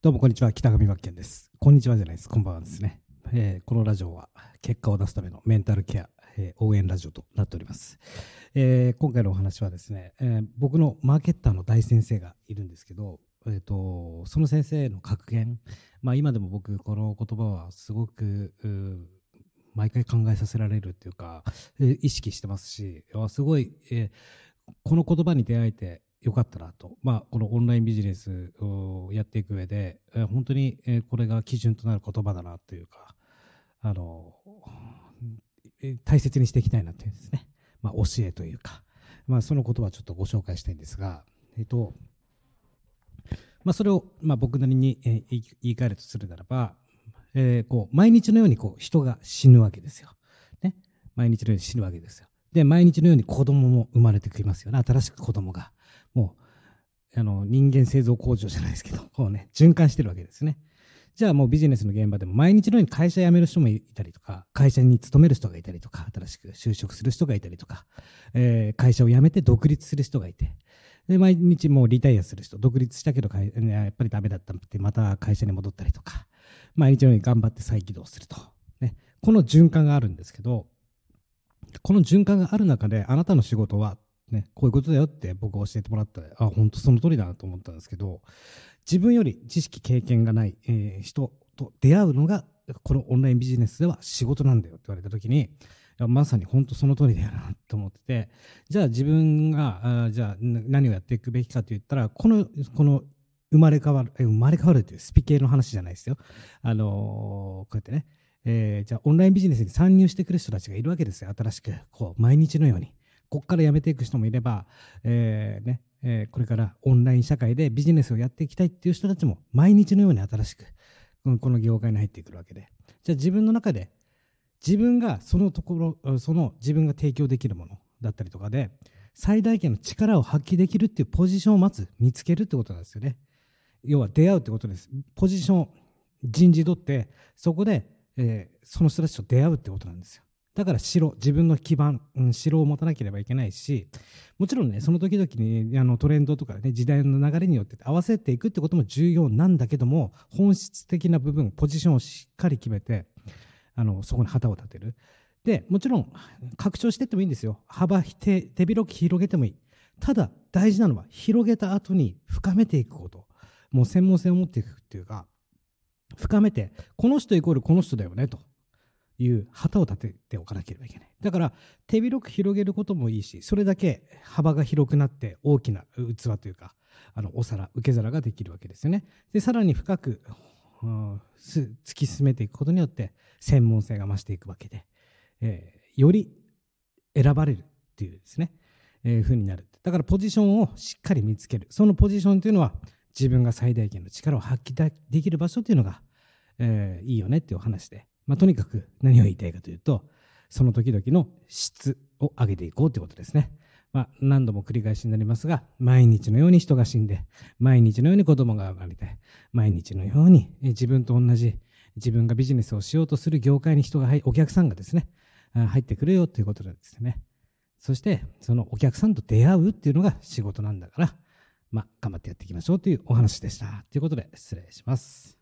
どうもこんにちは、北上真剣です。こんにちはじゃないです。こんばんはですね。えー、このラジオは結果を出すためのメンタルケア、えー、応援ラジオとなっております。えー、今回のお話はですね、え僕のマーケッターの大先生がいるんですけど、えーと、その先生の格言、まあ、今でも僕この言葉はすごく毎回考えさせられるっていうか、えー、意識してますしすごい、えー、この言葉に出会えてよかったなと、まあ、このオンラインビジネスをやっていく上で、えー、本当に、えー、これが基準となる言葉だなというか、あのー、大切にしていきたいなというですね、まあ、教えというか、まあ、その言葉をちょっとご紹介したいんですが、えっ、と、まあ、それを、まあ、僕なりに、えー、言い換えるとするならば、えー、こう毎日のようにこう人が死ぬわけですよ。ね、毎日のように死ぬわけですよ。で、毎日のように子供も生まれてきますよね。新しく子供が。もう、あの、人間製造工場じゃないですけど、こうね、循環してるわけですね。じゃあもうビジネスの現場でも毎日のように会社辞める人もいたりとか、会社に勤める人がいたりとか、新しく就職する人がいたりとか、えー、会社を辞めて独立する人がいて、で、毎日もうリタイアする人、独立したけど、やっぱりダメだったってまた会社に戻ったりとか、毎日のように頑張って再起動すると。ね。この循環があるんですけど、この循環がある中で、あなたの仕事はね、こういうことだよって僕教えてもらったあ、本当その通りだなと思ったんですけど、自分より知識経験がない、えー、人と出会うのが、このオンラインビジネスでは仕事なんだよって言われた時に、まさに本当その通りだよなと思ってて、じゃあ自分が、あじゃあ何をやっていくべきかと言ったら、この、この生まれ変わる、生まれ変わるというスピ系の話じゃないですよ。あのー、こうやってね、えー、じゃあオンラインビジネスに参入してくる人たちがいるわけですよ。新しく、こう、毎日のように。ここから辞めていく人もいれば、えー、ね、えー、これからオンライン社会でビジネスをやっていきたいっていう人たちも毎日のように新しく、この業界に入ってくるわけで。じゃあ自分の中で、自分がそのところ、その自分が提供できるものだったりとかで、最大限の力を発揮できるっていうポジションをまず見つけるってことなんですよね。要は出会うってことです。ポジション、人事取って、そこで、えー、その人たちと出会うってことなんですよ。だから城、自分の基盤、うん、城を持たなければいけないし、もちろんね、その時々にあのトレンドとかね、時代の流れによって合わせていくってことも重要なんだけども、本質的な部分、ポジションをしっかり決めて、あの、そこに旗を立てる。で、もちろん、拡張していってもいいんですよ。幅、手、手広く広げてもいい。ただ、大事なのは、広げた後に深めていくこと。もう専門性を持っていくっていうか、深めて、この人イコールこの人だよね、と。いう旗を立てておかなければいけない。だから手広く広げることもいいし、それだけ幅が広くなって大きな器というか、あのお皿、受け皿ができるわけですよね。で、さらに深く、うん突き進めていくことによって専門性が増していくわけで、えー、より選ばれるっていうですね、えー、風になる。だからポジションをしっかり見つける。そのポジションというのは自分が最大限の力を発揮できる場所というのが、えー、いいよねっていうお話で、まあ、とにかく何を言いたいかというと、その時々の質を上げていこうということですね。まあ、何度も繰り返しになりますが、毎日のように人が死んで、毎日のように子供が生まれて、毎日のように自分と同じ、自分がビジネスをしようとする業界に人が入、お客さんがですね、入ってくるよということですね。そして、そのお客さんと出会うっていうのが仕事なんだから、まあ、頑張ってやっていきましょうというお話でした。ということで、失礼します。